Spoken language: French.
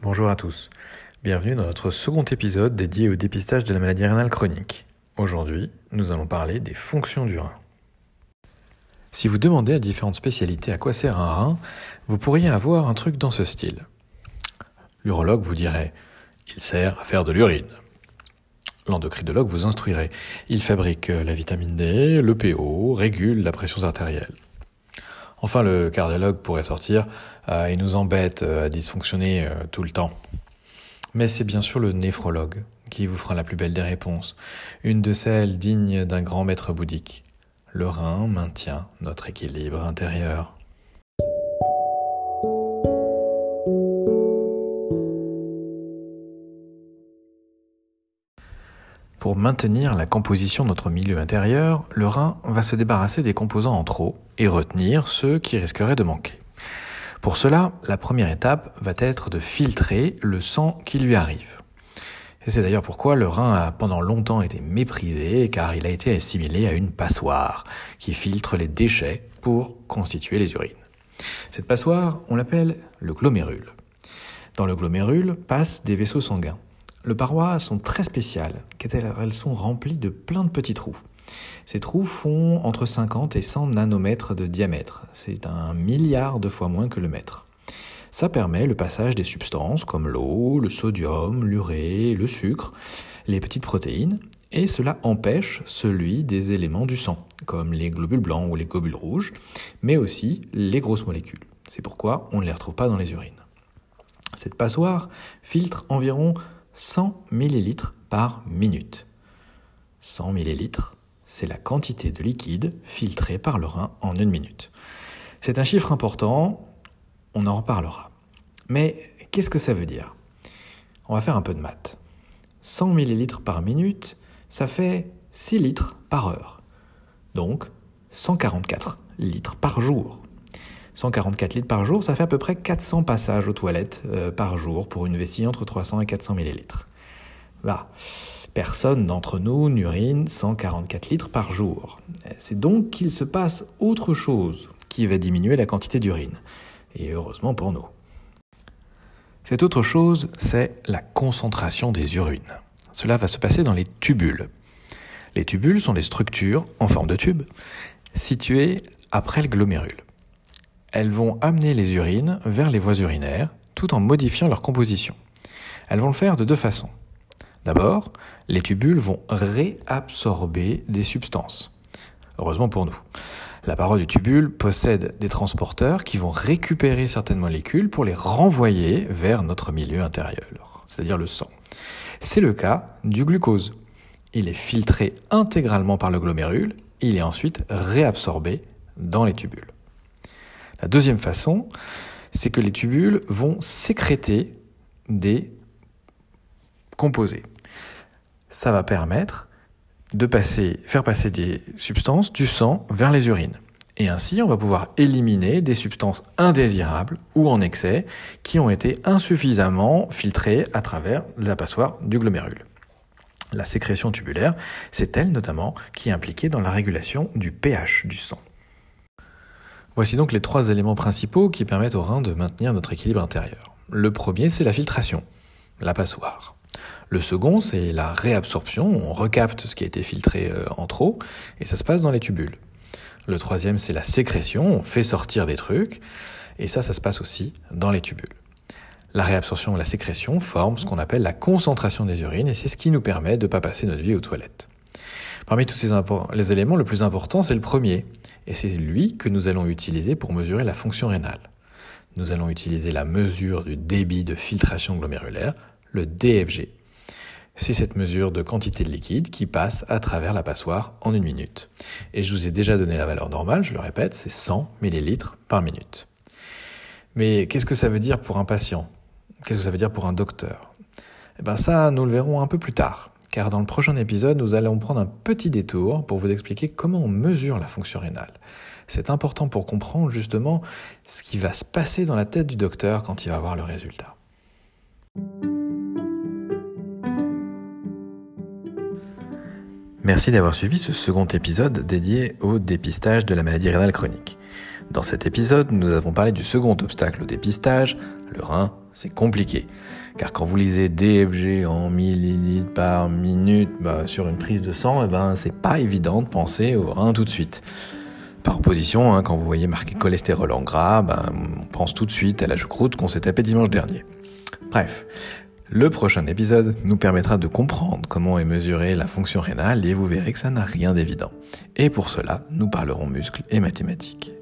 Bonjour à tous, bienvenue dans notre second épisode dédié au dépistage de la maladie rénale chronique. Aujourd'hui, nous allons parler des fonctions du rein. Si vous demandez à différentes spécialités à quoi sert un rein, vous pourriez avoir un truc dans ce style. L'urologue vous dirait il sert à faire de l'urine. L'endocrinologue vous instruirait il fabrique la vitamine D, le PO, régule la pression artérielle. Enfin, le cardiologue pourrait sortir euh, il nous embête euh, à dysfonctionner euh, tout le temps. Mais c'est bien sûr le néphrologue qui vous fera la plus belle des réponses, une de celles dignes d'un grand maître bouddhique. Le rein maintient notre équilibre intérieur. Pour maintenir la composition de notre milieu intérieur, le rein va se débarrasser des composants en trop et retenir ceux qui risqueraient de manquer. Pour cela, la première étape va être de filtrer le sang qui lui arrive. Et c'est d'ailleurs pourquoi le rein a pendant longtemps été méprisé, car il a été assimilé à une passoire qui filtre les déchets pour constituer les urines. Cette passoire, on l'appelle le glomérule. Dans le glomérule passent des vaisseaux sanguins. Les parois sont très spéciales, car elles sont remplies de plein de petits trous. Ces trous font entre 50 et 100 nanomètres de diamètre. C'est un milliard de fois moins que le mètre. Ça permet le passage des substances comme l'eau, le sodium, l'urée, le sucre, les petites protéines, et cela empêche celui des éléments du sang, comme les globules blancs ou les globules rouges, mais aussi les grosses molécules. C'est pourquoi on ne les retrouve pas dans les urines. Cette passoire filtre environ 100 ml par minute. 100 ml, c'est la quantité de liquide filtré par le rein en une minute. C'est un chiffre important, on en reparlera. Mais qu'est-ce que ça veut dire? On va faire un peu de maths. 100 ml par minute, ça fait 6 litres par heure. Donc 144 litres par jour. 144 litres par jour, ça fait à peu près 400 passages aux toilettes euh, par jour pour une vessie entre 300 et 400 millilitres. Personne d'entre nous n'urine 144 litres par jour. C'est donc qu'il se passe autre chose qui va diminuer la quantité d'urine. Et heureusement pour nous. Cette autre chose, c'est la concentration des urines. Cela va se passer dans les tubules. Les tubules sont des structures en forme de tube situées après le glomérule. Elles vont amener les urines vers les voies urinaires tout en modifiant leur composition. Elles vont le faire de deux façons. D'abord, les tubules vont réabsorber des substances. Heureusement pour nous. La paroi du tubule possède des transporteurs qui vont récupérer certaines molécules pour les renvoyer vers notre milieu intérieur, c'est-à-dire le sang. C'est le cas du glucose. Il est filtré intégralement par le glomérule, il est ensuite réabsorbé dans les tubules. La deuxième façon, c'est que les tubules vont sécréter des composés ça va permettre de faire passer des substances du sang vers les urines. Et ainsi, on va pouvoir éliminer des substances indésirables ou en excès qui ont été insuffisamment filtrées à travers la passoire du glomérule. La sécrétion tubulaire, c'est elle notamment qui est impliquée dans la régulation du pH du sang. Voici donc les trois éléments principaux qui permettent au rein de maintenir notre équilibre intérieur. Le premier, c'est la filtration, la passoire. Le second, c'est la réabsorption. On recapte ce qui a été filtré euh, en trop et ça se passe dans les tubules. Le troisième, c'est la sécrétion. On fait sortir des trucs et ça, ça se passe aussi dans les tubules. La réabsorption et la sécrétion forment ce qu'on appelle la concentration des urines et c'est ce qui nous permet de ne pas passer notre vie aux toilettes. Parmi tous ces éléments, le plus important, c'est le premier. Et c'est lui que nous allons utiliser pour mesurer la fonction rénale. Nous allons utiliser la mesure du débit de filtration glomérulaire, le DFG, c'est cette mesure de quantité de liquide qui passe à travers la passoire en une minute. Et je vous ai déjà donné la valeur normale, je le répète, c'est 100 ml par minute. Mais qu'est-ce que ça veut dire pour un patient? Qu'est-ce que ça veut dire pour un docteur? Eh bien ça, nous le verrons un peu plus tard, car dans le prochain épisode, nous allons prendre un petit détour pour vous expliquer comment on mesure la fonction rénale. C'est important pour comprendre justement ce qui va se passer dans la tête du docteur quand il va voir le résultat. Merci d'avoir suivi ce second épisode dédié au dépistage de la maladie rénale chronique. Dans cet épisode, nous avons parlé du second obstacle au dépistage, le rein, c'est compliqué. Car quand vous lisez DFG en millilitres par minute bah, sur une prise de sang, eh ben, c'est pas évident de penser au rein tout de suite. Par opposition, hein, quand vous voyez marqué cholestérol en gras, ben, on pense tout de suite à la choucroute qu'on s'est tapé dimanche dernier. Bref, le prochain épisode nous permettra de comprendre comment est mesurée la fonction rénale et vous verrez que ça n'a rien d'évident. Et pour cela, nous parlerons muscles et mathématiques.